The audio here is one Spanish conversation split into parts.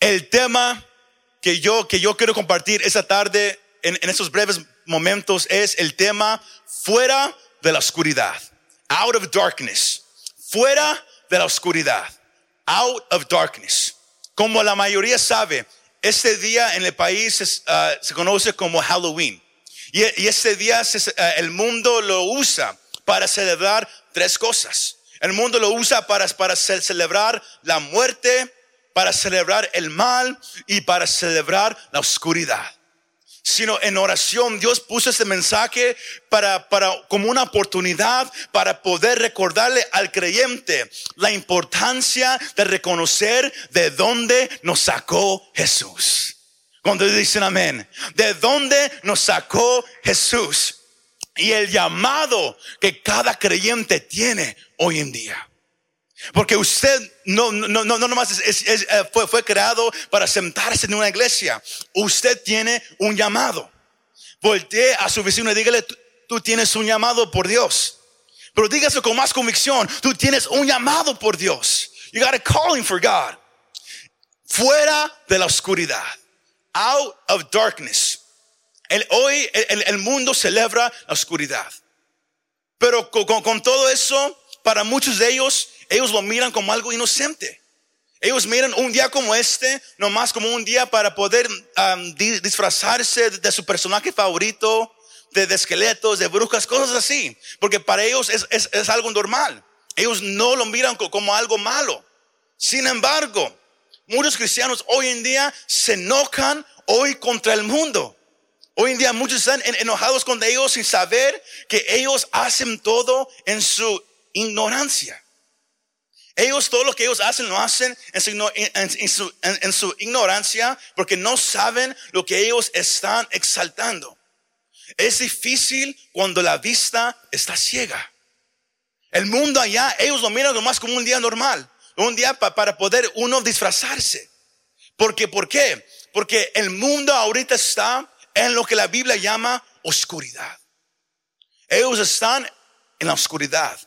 El tema que yo, que yo quiero compartir esta tarde en, en estos breves momentos es el tema fuera de la oscuridad. Out of darkness. Fuera de la oscuridad. Out of darkness. Como la mayoría sabe, este día en el país es, uh, se conoce como Halloween. Y, y este día uh, el mundo lo usa para celebrar tres cosas. El mundo lo usa para, para celebrar la muerte, para celebrar el mal y para celebrar la oscuridad. Sino en oración Dios puso este mensaje para, para, como una oportunidad para poder recordarle al creyente la importancia de reconocer de dónde nos sacó Jesús. Cuando dicen amén, de dónde nos sacó Jesús y el llamado que cada creyente tiene hoy en día. Porque usted no, no, no, no nomás es, eh, fue, fue creado para sentarse en una iglesia. Usted tiene un llamado. Voltee a su vecino y dígale, tú, tienes un llamado por Dios. Pero dígase con más convicción, tú tienes un llamado por Dios. You got a calling for God. Fuera de la oscuridad. Out of darkness. Hoy el, mundo celebra la oscuridad. Pero con todo eso, para muchos de ellos, ellos lo miran como algo inocente. Ellos miran un día como este, nomás como un día para poder disfrazarse de su personaje favorito, de, de, esqueletos, de brujas, cosas así. Porque para ellos es, es, es algo normal. Ellos no lo miran como algo malo. Sin embargo, muchos cristianos hoy en día se enojan hoy contra el mundo. Hoy en día muchos están enojados con ellos sin saber que ellos hacen todo en su ignorancia. Ellos, todo lo que ellos hacen, lo hacen en su, ignorancia porque no saben lo que ellos están exaltando. Es difícil cuando la vista está ciega. El mundo allá, ellos lo miran más como un día normal, un día pa, para poder uno disfrazarse. Porque, ¿por qué? Porque el mundo ahorita está en lo que la Biblia llama oscuridad. Ellos están en la oscuridad.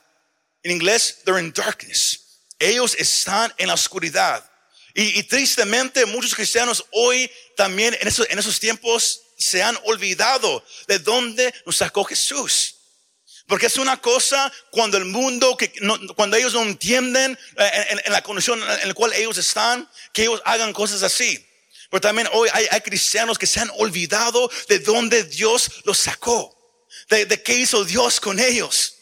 En inglés, they're in darkness. Ellos están en la oscuridad. Y, y tristemente muchos cristianos hoy también en esos, en esos tiempos se han olvidado de dónde nos sacó Jesús. Porque es una cosa cuando el mundo, que no, cuando ellos no entienden eh, en, la condición en la cual ellos están, que ellos hagan cosas así. Pero también hoy hay, hay cristianos que se han olvidado de dónde Dios los sacó, de, de qué hizo Dios con ellos.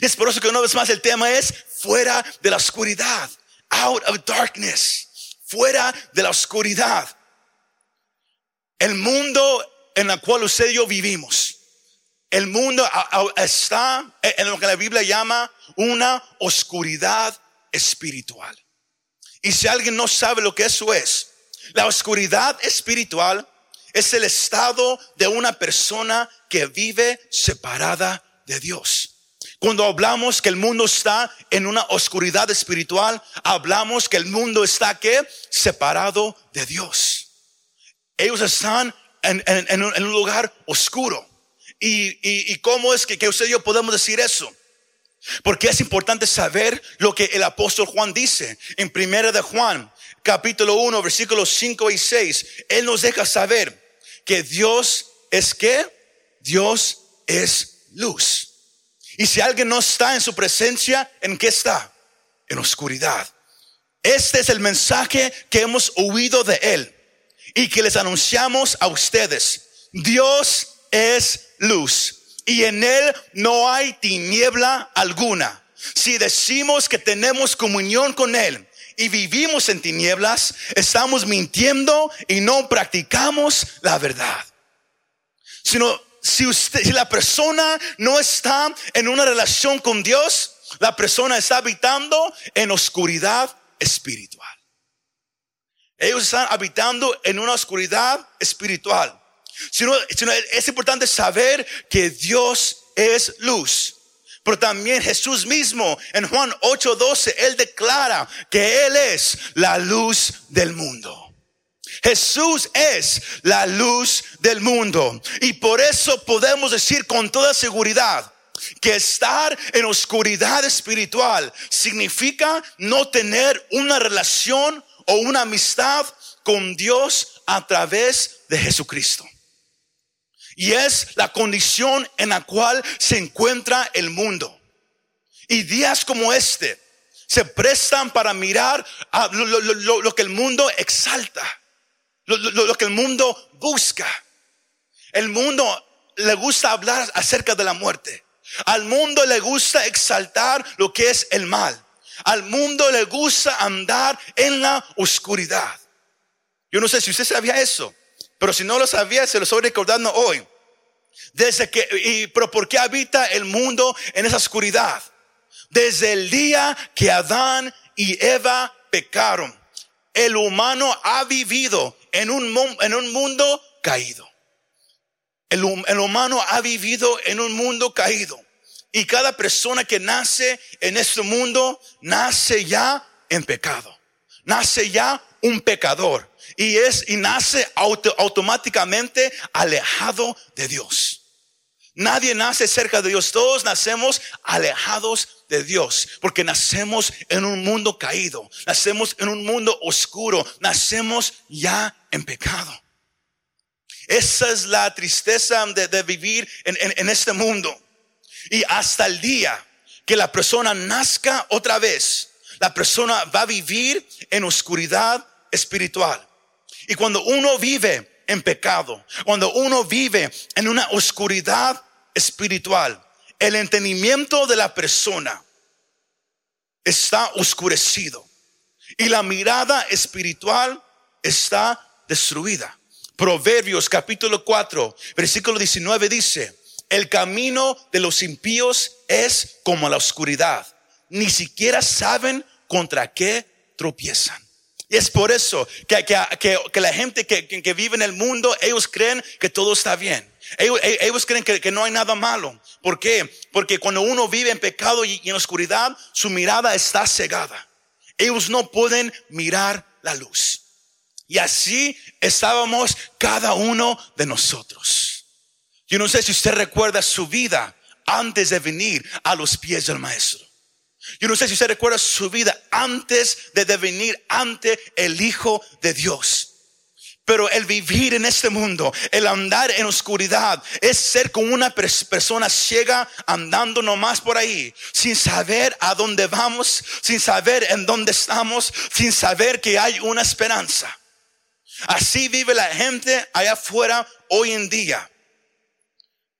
Y es por eso que una vez más el tema es fuera de la oscuridad, out of darkness, fuera de la oscuridad. El mundo en el cual usted y yo vivimos, el mundo está en lo que la Biblia llama una oscuridad espiritual. Y si alguien no sabe lo que eso es, la oscuridad espiritual es el estado de una persona que vive separada de Dios. Cuando hablamos que el mundo está en una oscuridad espiritual, hablamos que el mundo está que separado de Dios. Ellos están en, un, lugar oscuro. ¿Y, y, y cómo es que, que, usted y yo podemos decir eso? Porque es importante saber lo que el apóstol Juan dice en primera de Juan, capítulo 1, versículos 5 y 6. Él nos deja saber que Dios es que Dios es luz. Y si alguien no está en su presencia, ¿en qué está? En oscuridad. Este es el mensaje que hemos oído de Él y que les anunciamos a ustedes. Dios es luz y en Él no hay tiniebla alguna. Si decimos que tenemos comunión con Él y vivimos en tinieblas, estamos mintiendo y no practicamos la verdad. Sino si usted, si la persona no está en una relación con Dios, la persona está habitando en oscuridad espiritual. Ellos están habitando en una oscuridad espiritual. Sino, sino es importante saber que Dios es luz. Pero también Jesús mismo en Juan 8:12, Él declara que Él es la luz del mundo. Jesús es la luz del mundo. Y por eso podemos decir con toda seguridad que estar en oscuridad espiritual significa no tener una relación o una amistad con Dios a través de Jesucristo. Y es la condición en la cual se encuentra el mundo. Y días como este se prestan para mirar a lo, que el mundo exalta, lo que el mundo busca. El mundo le gusta hablar acerca de la muerte. Al mundo le gusta exaltar lo que es el mal. Al mundo le gusta andar en la oscuridad. Yo no sé si usted sabía eso, pero si no lo sabía, se lo estoy recordando hoy. Desde que, y, pero ¿por qué habita el mundo en esa oscuridad? Desde el día que Adán y Eva pecaron, el humano ha vivido en un, en un mundo caído. El, el humano ha vivido en un mundo caído. Y cada persona que nace en este mundo nace ya en pecado. Nace ya un pecador. Y es, y nace automáticamente alejado de Dios. Nadie nace cerca de Dios. Todos nacemos alejados de Dios. Porque nacemos en un mundo caído. Nacemos en un mundo oscuro. Nacemos ya en pecado. Esa es la tristeza de, vivir en este mundo. Y hasta el día que la persona nazca otra vez, la persona va a vivir en oscuridad espiritual. Y cuando uno vive en pecado, cuando uno vive en una oscuridad espiritual, el entendimiento de la persona está oscurecido y la mirada espiritual está destruida. Proverbios capítulo 4, versículo 19 dice, el camino de los impíos es como la oscuridad. Ni siquiera saben contra qué tropiezan. Y es por eso que, que, la gente que, vive en el mundo, ellos creen que todo está bien. Ellos, creen que, no hay nada malo. ¿Por qué? Porque cuando uno vive en pecado y en oscuridad, su mirada está cegada. Ellos no pueden mirar la luz. Y así estábamos cada uno de nosotros. Yo no sé si usted recuerda su vida antes de venir a los pies del maestro. Yo no sé si usted recuerda su vida antes de venir ante el Hijo de Dios. Pero el vivir en este mundo, el andar en oscuridad, es ser como una persona ciega andando nomás por ahí, sin saber a dónde vamos, sin saber en dónde estamos, sin saber que hay una esperanza. Así vive la gente allá afuera hoy en día.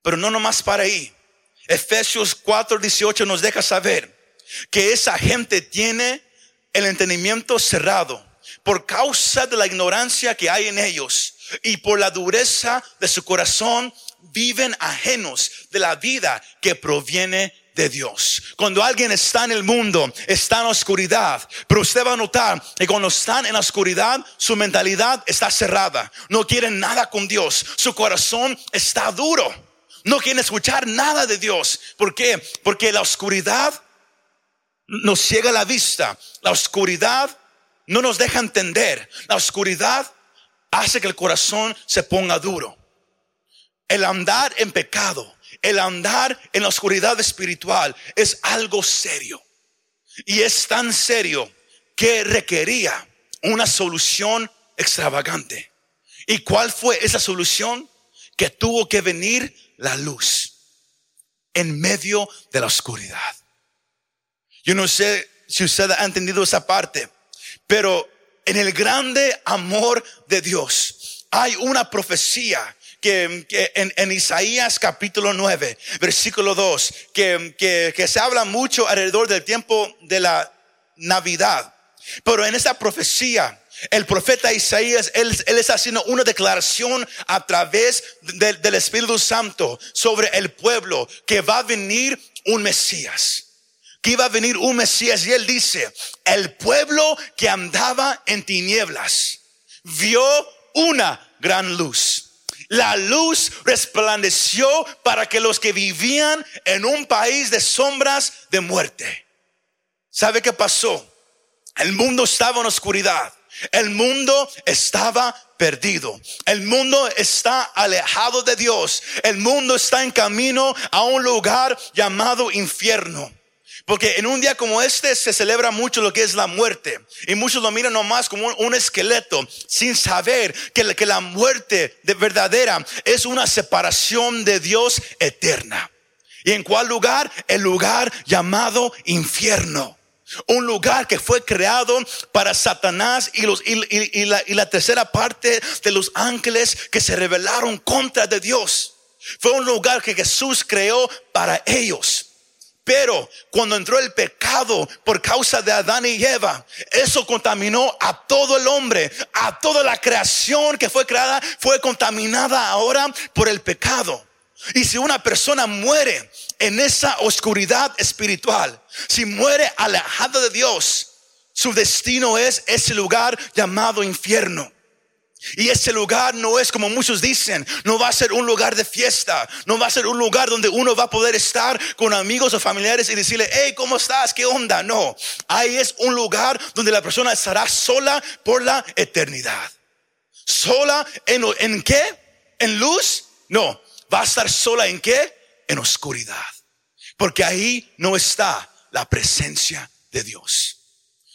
Pero no nomás para ahí. Efesios 4, 18 nos deja saber que esa gente tiene el entendimiento cerrado por causa de la ignorancia que hay en ellos y por la dureza de su corazón viven ajenos de la vida que proviene de Dios. Cuando alguien está en el mundo, está en la oscuridad, pero usted va a notar que cuando están en la oscuridad, su mentalidad está cerrada. No quieren nada con Dios. Su corazón está duro. No quieren escuchar nada de Dios. ¿Por qué? Porque la oscuridad nos ciega la vista. La oscuridad no nos deja entender. La oscuridad hace que el corazón se ponga duro. El andar en pecado, el andar en la oscuridad espiritual es algo serio. Y es tan serio que requería una solución extravagante. ¿Y cuál fue esa solución? Que tuvo que venir la luz en medio de la oscuridad. Yo no sé si usted ha entendido esa parte, pero en el grande amor de Dios hay una profecía que, en, Isaías capítulo 9, versículo 2, que, que, que se habla mucho alrededor del tiempo de la Navidad. Pero en esa profecía el profeta Isaías, él, está haciendo una declaración a través del Espíritu Santo sobre el pueblo que va a venir un Mesías. Que iba a venir un Mesías y él dice, el pueblo que andaba en tinieblas vio una gran luz. La luz resplandeció para que los que vivían en un país de sombras de muerte. ¿Sabe qué pasó? El mundo estaba en oscuridad. El mundo estaba perdido. El mundo está alejado de Dios. El mundo está en camino a un lugar llamado infierno. Porque en un día como este se celebra mucho lo que es la muerte. Y muchos lo miran nomás como un, esqueleto, sin saber que, la muerte de verdadera es una separación de Dios eterna. ¿Y en cuál lugar? El lugar llamado infierno. Un lugar que fue creado para Satanás y, los, y, la, y la tercera parte de los ángeles que se rebelaron contra de Dios. Fue un lugar que Jesús creó para ellos. Pero cuando entró el pecado por causa de Adán y Eva, eso contaminó a todo el hombre, a toda la creación que fue creada, fue contaminada ahora por el pecado. Y si una persona muere en esa oscuridad espiritual, si muere alejada de Dios, su destino es ese lugar llamado infierno. Y ese lugar no es como muchos dicen, no va a ser un lugar de fiesta, no va a ser un lugar donde uno va a poder estar con amigos o familiares y decirle, hey, ¿cómo estás? ¿Qué onda? No, ahí es un lugar donde la persona estará sola por la eternidad. ¿Sola en, en qué? ¿En luz? No, va a estar sola en qué? En oscuridad. Porque ahí no está la presencia de Dios.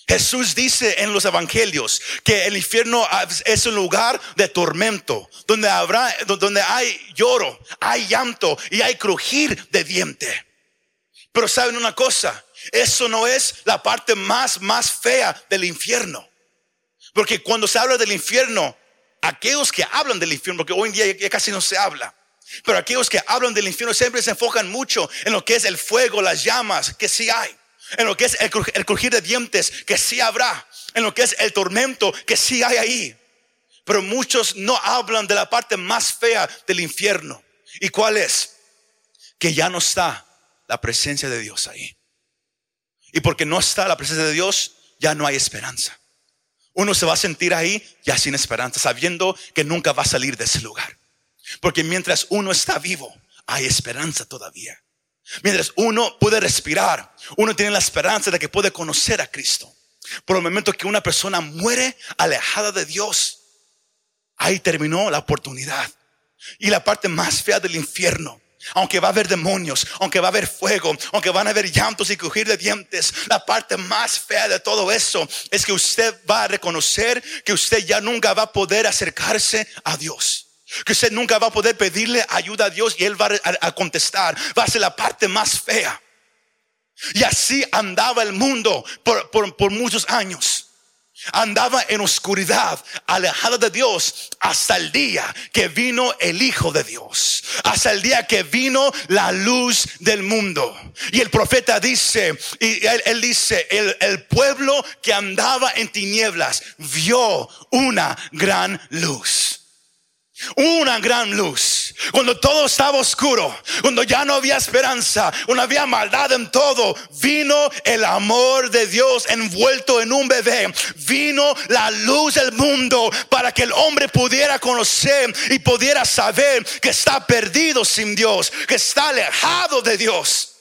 Jesús dice en los evangelios que el infierno es un lugar de tormento, donde habrá, donde hay lloro, hay llanto y hay crujir de diente. Pero saben una cosa, eso no es la parte más, más fea del infierno. Porque cuando se habla del infierno, aquellos que hablan del infierno, porque hoy en día ya casi no se habla, pero aquellos que hablan del infierno siempre se enfocan mucho en lo que es el fuego, las llamas, que sí hay en lo que es el, crujir de dientes, que sí habrá, en lo que es el tormento, que sí hay ahí. Pero muchos no hablan de la parte más fea del infierno. ¿Y cuál es? Que ya no está la presencia de Dios ahí. Y porque no está la presencia de Dios, ya no hay esperanza. Uno se va a sentir ahí ya sin esperanza, sabiendo que nunca va a salir de ese lugar. Porque mientras uno está vivo, hay esperanza todavía. Mientras uno puede respirar, uno tiene la esperanza de que puede conocer a Cristo. Por el momento que una persona muere alejada de Dios, ahí terminó la oportunidad. Y la parte más fea del infierno, aunque va a haber demonios, aunque va a haber fuego, aunque van a haber llantos y crujir de dientes, la parte más fea de todo eso es que usted va a reconocer que usted ya nunca va a poder acercarse a Dios. Que usted nunca va a poder pedirle ayuda a Dios y Él va a, contestar. Va a ser la parte más fea. Y así andaba el mundo por, por, muchos años. Andaba en oscuridad, alejada de Dios, hasta el día que vino el Hijo de Dios, hasta el día que vino la luz del mundo. Y el profeta dice, y él, dice, el, el pueblo que andaba en tinieblas vio una gran luz. Una gran luz. Cuando todo estaba oscuro, cuando ya no había esperanza, cuando había maldad en todo, vino el amor de Dios envuelto en un bebé. Vino la luz del mundo para que el hombre pudiera conocer y pudiera saber que está perdido sin Dios, que está alejado de Dios.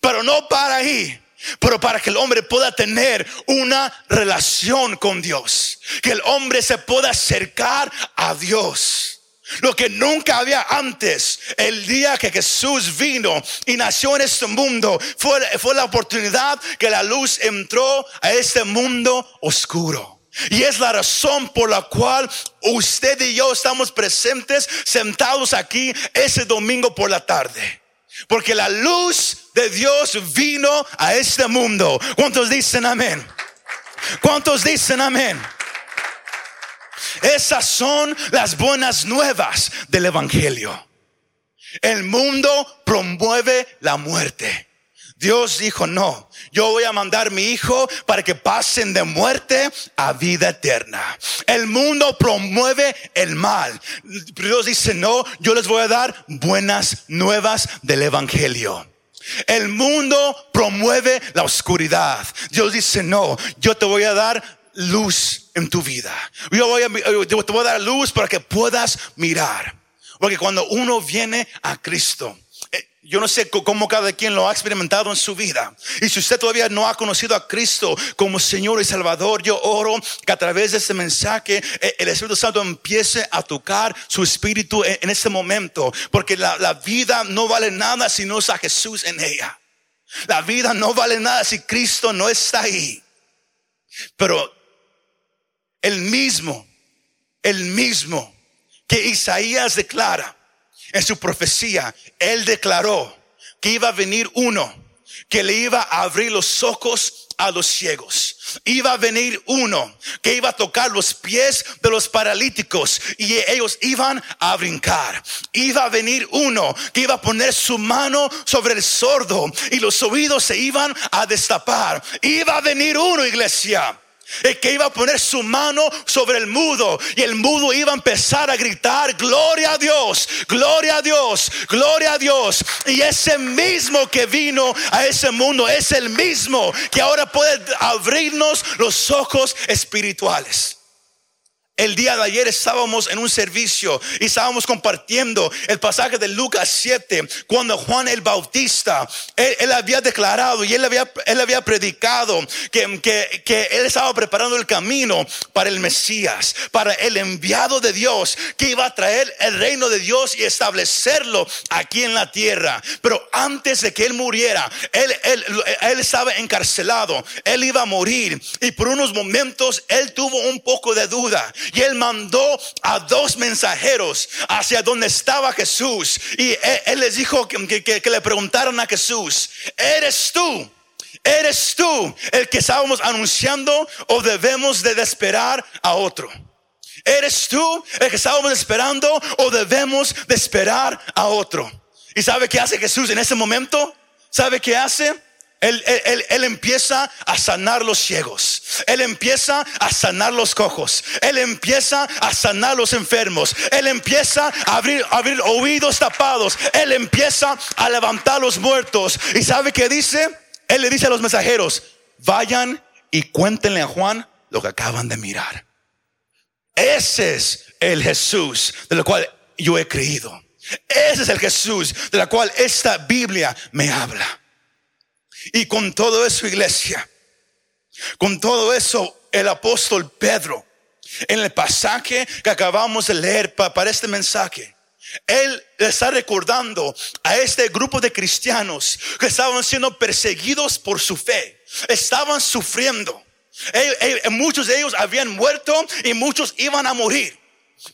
Pero no para ahí pero para que el hombre pueda tener una relación con Dios, que el hombre se pueda acercar a Dios. Lo que nunca había antes, el día que Jesús vino y nació en este mundo, fue, fue la oportunidad que la luz entró a este mundo oscuro. Y es la razón por la cual usted y yo estamos presentes, sentados aquí ese domingo por la tarde. Porque la luz de Dios vino a este mundo. ¿Cuántos dicen amén? ¿Cuántos dicen amén? Esas son las buenas nuevas del Evangelio. El mundo promueve la muerte. Dios dijo, no, yo voy a mandar mi hijo para que pasen de muerte a vida eterna. El mundo promueve el mal. Dios dice, no, yo les voy a dar buenas nuevas del Evangelio. El mundo promueve la oscuridad. Dios dice, no, yo te voy a dar luz en tu vida. Yo, voy a, yo te voy a dar luz para que puedas mirar. Porque cuando uno viene a Cristo, yo no sé cómo cada quien lo ha experimentado en su vida. Y si usted todavía no ha conocido a Cristo como Señor y Salvador, yo oro que a través de este mensaje eh, el Espíritu Santo empiece a tocar su espíritu en, este momento. Porque la, la vida no vale nada si no es a Jesús en ella. La vida no vale nada si Cristo no está ahí. Pero el mismo, el mismo que Isaías declara en su profecía, él declaró que iba a venir uno que le iba a abrir los ojos a los ciegos. Iba a venir uno que iba a tocar los pies de los paralíticos y ellos iban a brincar. Iba a venir uno que iba a poner su mano sobre el sordo y los oídos se iban a destapar. Iba a venir uno, iglesia el que iba a poner su mano sobre el mudo y el mudo iba a empezar a gritar, gloria a Dios, gloria a Dios, gloria a Dios. Y ese mismo que vino a ese mundo es el mismo que ahora puede abrirnos los ojos espirituales. El día de ayer estábamos en un servicio y estábamos compartiendo el pasaje de Lucas 7, cuando Juan el Bautista, él, había declarado y él había, él había predicado que, que, que, él estaba preparando el camino para el Mesías, para el enviado de Dios, que iba a traer el reino de Dios y establecerlo aquí en la tierra. Pero antes de que él muriera, él, él, él estaba encarcelado, él iba a morir y por unos momentos él tuvo un poco de duda y él mandó a dos mensajeros hacia donde estaba Jesús. Y él, les dijo que, que le preguntaron a Jesús, ¿eres tú? ¿Eres tú el que estábamos anunciando o debemos de esperar a otro? ¿Eres tú el que estábamos esperando o debemos de esperar a otro? ¿Y sabe qué hace Jesús en ese momento? ¿Sabe qué hace? Él, él, empieza a sanar los ciegos. Él empieza a sanar los cojos. Él empieza a sanar los enfermos. Él empieza a abrir, abrir oídos tapados. Él empieza a levantar los muertos. ¿Y sabe qué dice? Él le dice a los mensajeros, vayan y cuéntenle a Juan lo que acaban de mirar. Ese es el Jesús de lo cual yo he creído. Ese es el Jesús de la cual esta Biblia me habla. Y con todo eso, iglesia, con todo eso, el apóstol Pedro, en el pasaje que acabamos de leer para este mensaje, él está recordando a este grupo de cristianos que estaban siendo perseguidos por su fe, estaban sufriendo. muchos de ellos habían muerto y muchos iban a morir.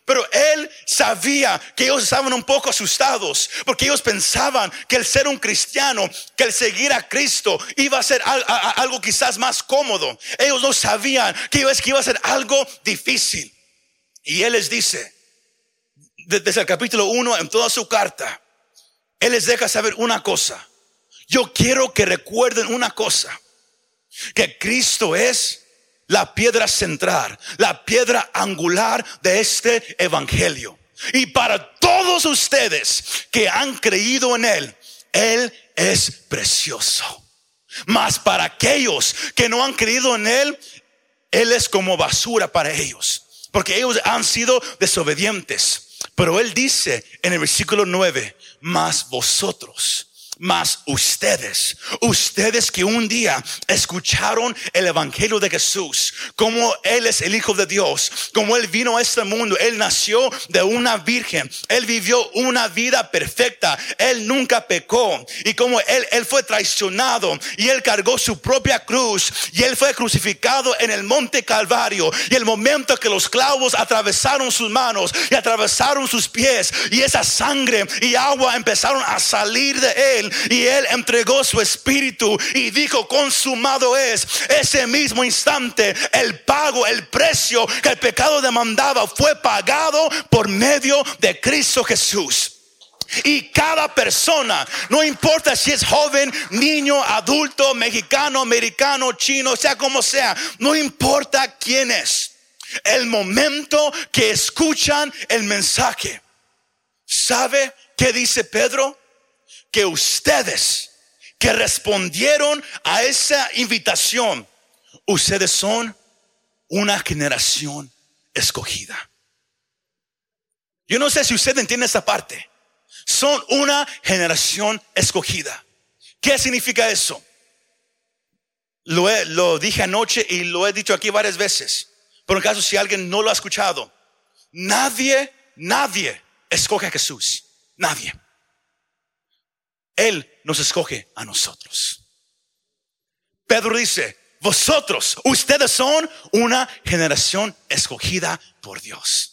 Pero él sabía que ellos estaban un poco asustados porque ellos pensaban que el ser un cristiano, que el seguir a Cristo iba a ser algo quizás más cómodo. Ellos no sabían que iba a ser algo difícil. Y él les dice, desde el capítulo 1 en toda su carta, él les deja saber una cosa. Yo quiero que recuerden una cosa, que Cristo es la piedra central, la piedra angular de este evangelio. Y para todos ustedes que han creído en Él, Él es precioso. Mas para aquellos que no han creído en Él, Él es como basura para ellos. Porque ellos han sido desobedientes. Pero Él dice en el versículo 9, mas vosotros mas ustedes, ustedes que un día escucharon el Evangelio de Jesús, como Él es el Hijo de Dios, como Él vino a este mundo, Él nació de una virgen, Él vivió una vida perfecta, Él nunca pecó, y como Él, Él fue traicionado y Él cargó su propia cruz y Él fue crucificado en el monte Calvario, y el momento que los clavos atravesaron sus manos y atravesaron sus pies, y esa sangre y agua empezaron a salir de Él, y él entregó su espíritu y dijo, consumado es. Ese mismo instante, el pago, el precio que el pecado demandaba fue pagado por medio de Cristo Jesús. Y cada persona, no importa si es joven, niño, adulto, mexicano, americano, chino, sea como sea, no importa quién es. El momento que escuchan el mensaje, ¿sabe qué dice Pedro? Que ustedes que respondieron a esa invitación, ustedes son una generación escogida. Yo no sé si usted entiende esa parte. Son una generación escogida. ¿Qué significa eso? Lo, lo dije anoche y lo he dicho aquí varias veces. Por en caso si alguien no lo ha escuchado, nadie, nadie escoge a Jesús. Nadie. Él nos escoge a nosotros. Pedro dice, vosotros, ustedes son una generación escogida por Dios.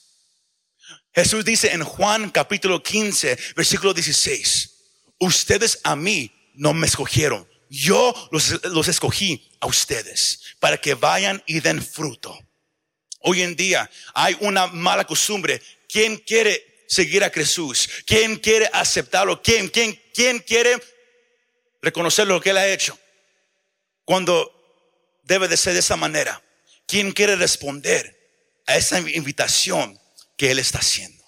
Jesús dice en Juan capítulo 15, versículo 16, ustedes a mí no me escogieron, yo los, los escogí a ustedes para que vayan y den fruto. Hoy en día hay una mala costumbre. ¿Quién quiere seguir a Jesús? ¿Quién quiere aceptarlo? ¿Quién, quién, quién quiere reconocer lo que él ha hecho? Cuando debe de ser de esa manera. ¿Quién quiere responder a esa invitación que él está haciendo?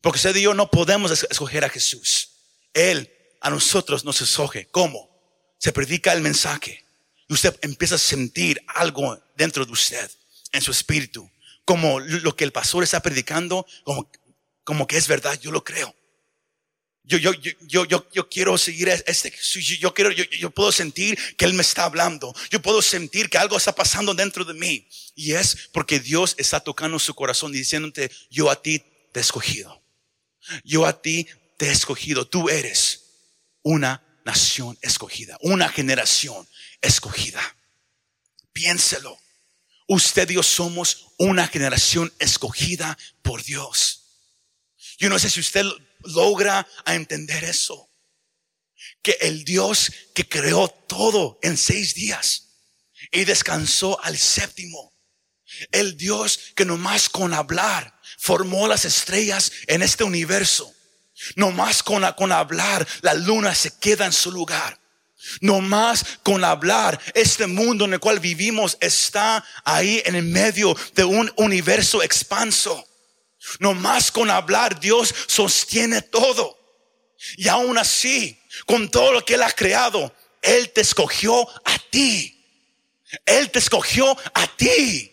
Porque usted y yo no podemos escoger a Jesús. Él a nosotros nos escoge. ¿Cómo? Se predica el mensaje y usted empieza a sentir algo dentro de usted en su espíritu, como lo que el pastor está predicando, como, como que es verdad, yo lo creo. Yo, yo, yo, yo, yo quiero seguir este, yo quiero, yo, yo puedo sentir que Él me está hablando. Yo puedo sentir que algo está pasando dentro de mí. Y es porque Dios está tocando su corazón y diciéndote, yo a ti te he escogido. Yo a ti te he escogido. Tú eres una nación escogida, una generación escogida. Piénselo. Usted y yo somos una generación escogida por Dios. Yo no sé si usted logra a entender eso. Que el Dios que creó todo en seis días y descansó al séptimo. El Dios que nomás con hablar formó las estrellas en este universo. Nomás con, con hablar la luna se queda en su lugar. No más con hablar, este mundo en el cual vivimos está ahí en el medio de un universo expanso. No más con hablar, Dios sostiene todo. Y aún así, con todo lo que Él ha creado, Él te escogió a ti. Él te escogió a ti.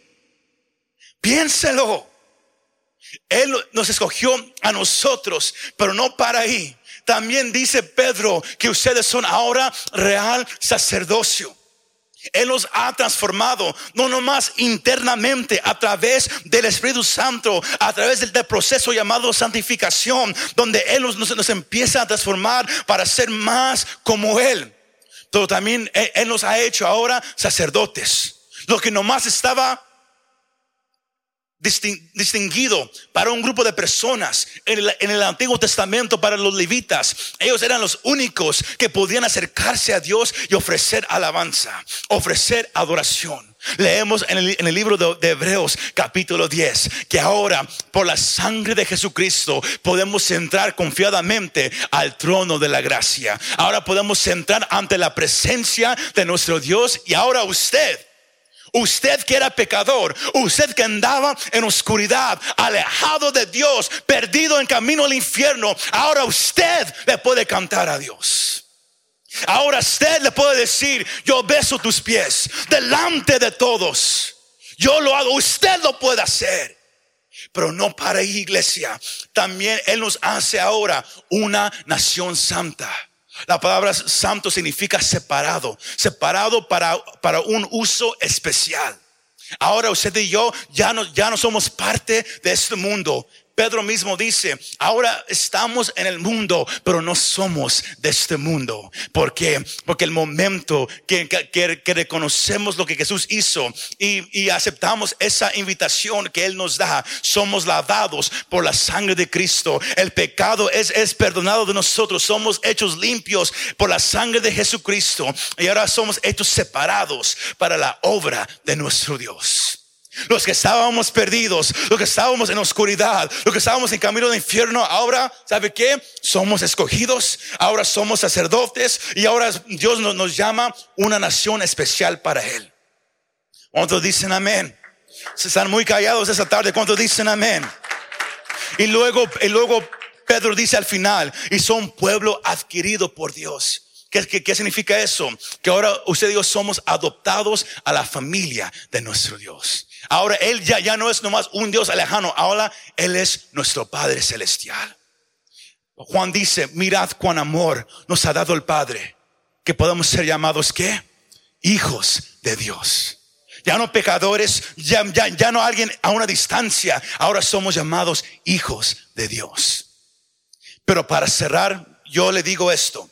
Piénselo. Él nos escogió a nosotros, pero no para ahí. También dice Pedro que ustedes son ahora real sacerdocio. Él los ha transformado, no nomás internamente, a través del Espíritu Santo, a través del, proceso llamado santificación, donde Él nos, nos, empieza a transformar para ser más como Él. Pero también Él, Él nos ha hecho ahora sacerdotes. Lo que nomás estaba distinguido para un grupo de personas en el, Antiguo Testamento para los levitas. Ellos eran los únicos que podían acercarse a Dios y ofrecer alabanza, ofrecer adoración. Leemos en el, libro de, de, Hebreos capítulo 10 que ahora por la sangre de Jesucristo podemos entrar confiadamente al trono de la gracia. Ahora podemos entrar ante la presencia de nuestro Dios y ahora usted Usted que era pecador, usted que andaba en oscuridad, alejado de Dios, perdido en camino al infierno, ahora usted le puede cantar a Dios. Ahora usted le puede decir, yo beso tus pies delante de todos. Yo lo hago, usted lo puede hacer. Pero no para iglesia. También Él nos hace ahora una nación santa. La palabra santo significa separado, separado para, para un uso especial. Ahora usted y yo ya no, ya no somos parte de este mundo, Pedro mismo dice, ahora estamos en el mundo, pero no somos de este mundo. ¿Por qué? Porque el momento que, que, reconocemos lo que Jesús hizo y, y, aceptamos esa invitación que Él nos da, somos lavados por la sangre de Cristo. El pecado es, es perdonado de nosotros, somos hechos limpios por la sangre de Jesucristo y ahora somos hechos separados para la obra de nuestro Dios. Los que estábamos perdidos, los que estábamos en oscuridad, los que estábamos en camino de infierno, ahora, ¿sabe qué? Somos escogidos, ahora somos sacerdotes y ahora Dios nos, llama una nación especial para Él. ¿Cuántos dicen amén? Se están muy callados esa tarde. ¿Cuántos dicen amén? Y luego, y luego Pedro dice al final, y son pueblo adquirido por Dios. ¿Qué, qué, qué significa eso? Que ahora usted y yo somos adoptados a la familia de nuestro Dios. Ahora Él ya, ya no es nomás un Dios lejano, ahora Él es nuestro Padre Celestial. Juan dice, mirad cuán amor nos ha dado el Padre, que podemos ser llamados ¿qué? Hijos de Dios. Ya no pecadores, ya, ya, ya no alguien a una distancia, ahora somos llamados hijos de Dios. Pero para cerrar, yo le digo esto,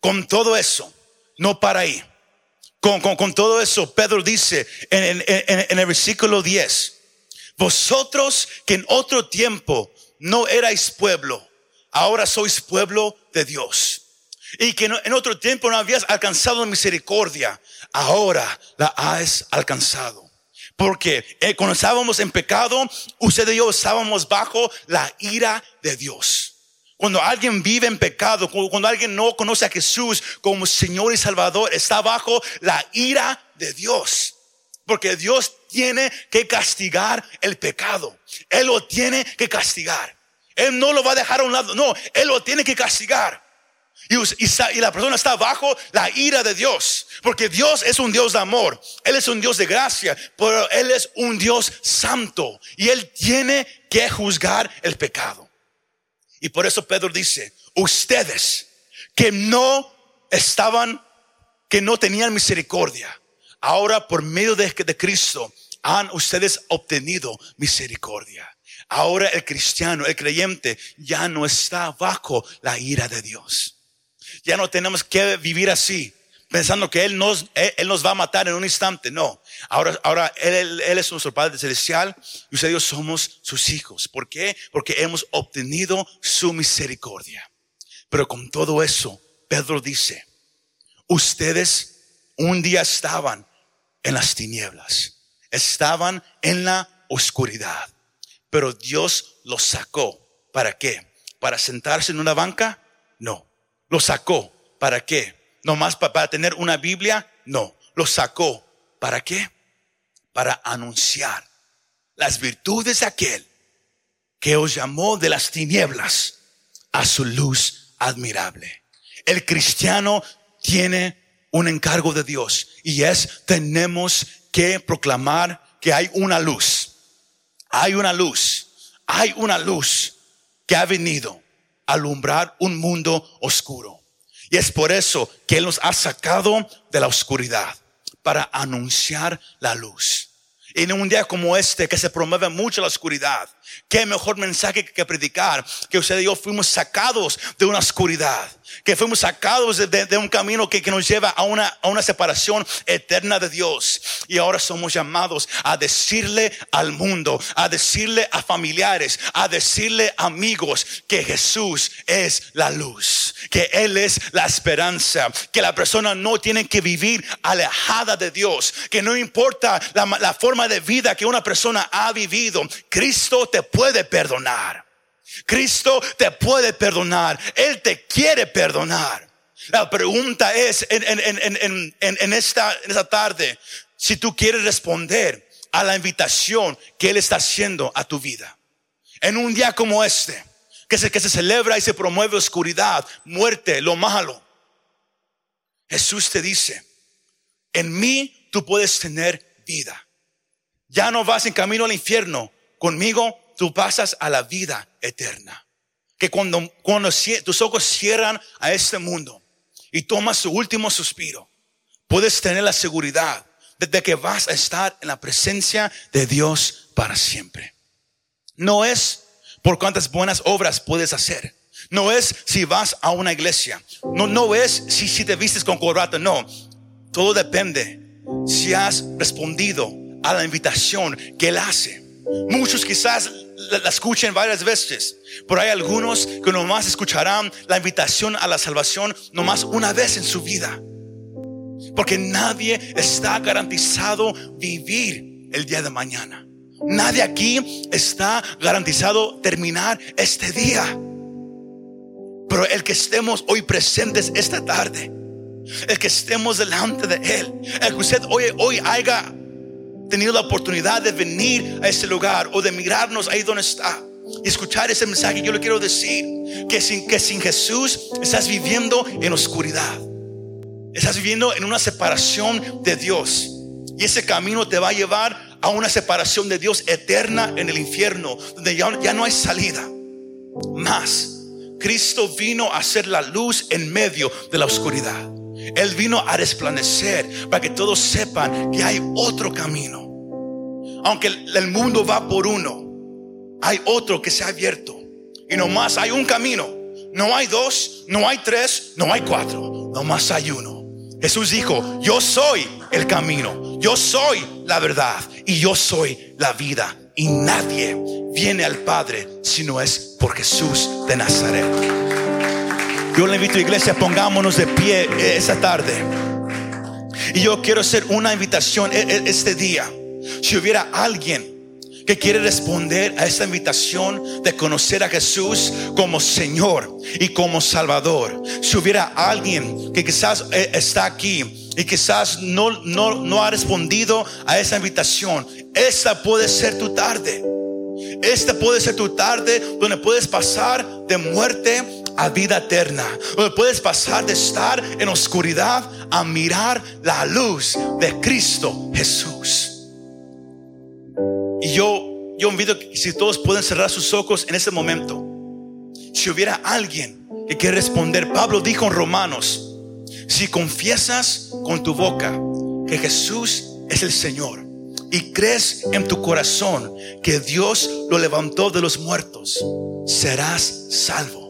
con todo eso, no para ahí, Con, con, con todo eso, Pedro dice en, en, en el versículo 10, vosotros que en otro tiempo no erais pueblo, ahora sois pueblo de Dios. Y que en otro tiempo no habías alcanzado misericordia, ahora la has alcanzado. Porque eh, cuando estábamos en pecado, usted y yo estábamos bajo la ira de Dios. Cuando alguien vive en pecado, cuando alguien no conoce a Jesús como Señor y Salvador, está bajo la ira de Dios. Porque Dios tiene que castigar el pecado. Él lo tiene que castigar. Él no lo va a dejar a un lado. No, Él lo tiene que castigar. Y, la persona está bajo la ira de Dios. Porque Dios es un Dios de amor. Él es un Dios de gracia. Pero Él es un Dios santo. Y Él tiene que juzgar el pecado. Y por eso Pedro dice, ustedes que no estaban, que no tenían misericordia, ahora por medio de, de Cristo han ustedes obtenido misericordia. Ahora el cristiano, el creyente, ya no está bajo la ira de Dios. Ya no tenemos que vivir así, pensando que Él nos, Él nos va a matar en un instante. No. Ahora, ahora él, él es nuestro Padre Celestial y usted somos sus hijos. ¿Por qué? Porque hemos obtenido su misericordia. Pero con todo eso, Pedro dice, ustedes un día estaban en las tinieblas, estaban en la oscuridad, pero Dios los sacó. ¿Para qué? ¿Para sentarse en una banca? No. Lo sacó. ¿Para qué? ¿Nomás para tener una Biblia? No. Lo sacó. ¿Para qué? Para anunciar las virtudes de aquel que os llamó de las tinieblas a su luz admirable. El cristiano tiene un encargo de Dios y es tenemos que proclamar que hay una luz. Hay una luz. Hay una luz que ha venido alumbrar un mundo oscuro. Y es por eso que Él nos ha sacado de la oscuridad para anunciar la luz. En un día como este que se promueve mucho la oscuridad, qué mejor mensaje que predicar que usted y yo fuimos sacados de una oscuridad que fuimos sacados de, un camino que, que, nos lleva a una, a una separación eterna de Dios. Y ahora somos llamados a decirle al mundo, a decirle a familiares, a decirle amigos que Jesús es la luz, que Él es la esperanza, que la persona no tiene que vivir alejada de Dios, que no importa la, la forma de vida que una persona ha vivido, Cristo te puede perdonar. Cristo te puede perdonar. Él te quiere perdonar. La pregunta es en, esta, tarde, si tú quieres responder a la invitación que Él está haciendo a tu vida. En un día como este, que que se celebra y se promueve oscuridad, muerte, lo malo. Jesús te dice, en mí tú puedes tener vida. Ya no vas en camino al infierno. Conmigo tú pasas a la vida eterna. Que cuando, tus ojos cierran a este mundo y tomas tu último suspiro, puedes tener la seguridad de que vas a estar en la presencia de Dios para siempre. No es por cuántas buenas obras puedes hacer. No es si vas a una iglesia. No, no es si, si te vistes con corbata. No. Todo depende si has respondido a la invitación que Él hace. Muchos quizás la, escuchen varias veces, pero hay algunos que nomás escucharán la invitación a la salvación nomás una vez en su vida. Porque nadie está garantizado vivir el día de mañana. Nadie aquí está garantizado terminar este día. Pero el que estemos hoy presentes esta tarde, el que estemos delante de Él, el que usted hoy, hoy haya tenido la oportunidad de venir a este lugar o de mirarnos ahí donde está y escuchar ese mensaje, yo le quiero decir que sin, que sin Jesús estás viviendo en oscuridad. Estás viviendo en una separación de Dios. Y ese camino te va a llevar a una separación de Dios eterna en el infierno, donde ya, ya no hay salida. Más, Cristo vino a ser la luz en medio de la oscuridad. Él vino a resplandecer para que todos sepan que hay otro camino. Aunque el mundo va por uno, hay otro que se ha abierto. Y nomás hay un camino. No hay dos, no hay tres, no hay cuatro. Nomás hay uno. Jesús dijo, yo soy el camino, yo soy la verdad y yo soy la vida. Y nadie viene al Padre si no es por Jesús de Nazaret. Yo le invito a iglesia, pongámonos de pie esa tarde. Y yo quiero hacer una invitación e, e, este día. Si hubiera alguien que quiere responder a esta invitación de conocer a Jesús como Señor y como Salvador. Si hubiera alguien que quizás eh, está aquí y quizás no, no, no ha respondido a esa invitación, esta puede ser tu tarde. Esta puede ser tu tarde donde puedes pasar de muerte a vida eterna. Donde puedes pasar de estar en oscuridad a mirar la luz de Cristo Jesús. Y yo, yo invito que si todos pueden cerrar sus ojos en ese momento, si hubiera alguien que quiere responder, Pablo dijo en Romanos, si confiesas con tu boca que Jesús es el Señor y crees en tu corazón que Dios lo levantó de los muertos, serás salvo.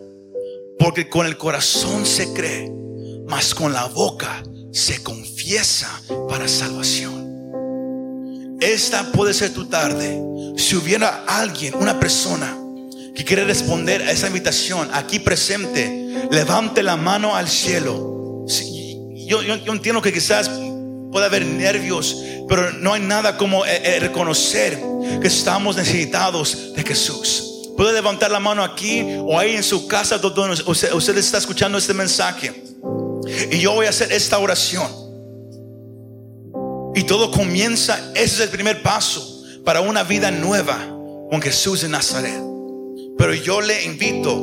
Porque con el corazón se cree, mas con la boca se confiesa para salvación. Esta puede ser tu tarde. Si hubiera alguien, una persona que quiere responder a esa invitación aquí presente, levante la mano al cielo. yo, entiendo que quizás pueda haber nervios, pero no hay nada como eh, eh, reconocer que estamos necesitados de Jesús. Puede levantar la mano aquí o ahí en su casa donde usted, está escuchando este mensaje. Y yo voy a hacer esta oración. Y todo comienza, ese es el primer paso para una vida nueva con Jesús de Nazaret. Pero yo le invito,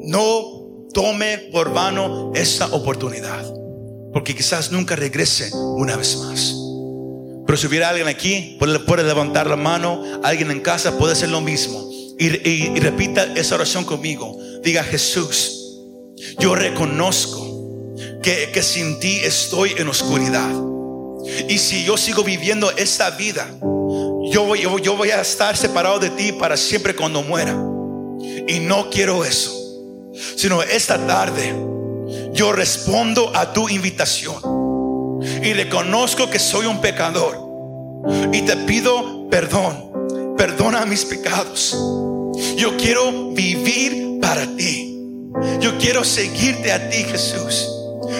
no tome por vano esta oportunidad, porque quizás nunca regrese una vez más. Pero si hubiera alguien aquí, puede, levantar la mano, alguien en casa puede hacer lo mismo. y repita esa oración conmigo. Diga Jesús, yo reconozco que, sin ti estoy en oscuridad. Y si yo sigo viviendo esta vida, yo voy, yo, voy a estar separado de ti para siempre cuando muera. Y no quiero eso. Sino esta tarde yo respondo a tu invitación. Y reconozco que soy un pecador. Y te pido perdón. Perdona mis pecados. Yo quiero vivir para ti. Yo quiero seguirte a ti, Jesús.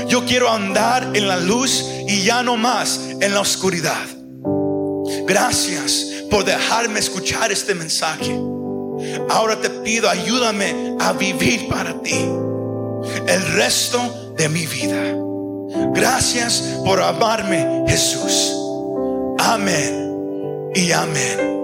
Yo quiero andar en la luz y ya no más en la oscuridad. Gracias por dejarme escuchar este mensaje. Ahora te pido, ayúdame a vivir para ti el resto de mi vida. Gracias por amarme, Jesús. Amén y amén.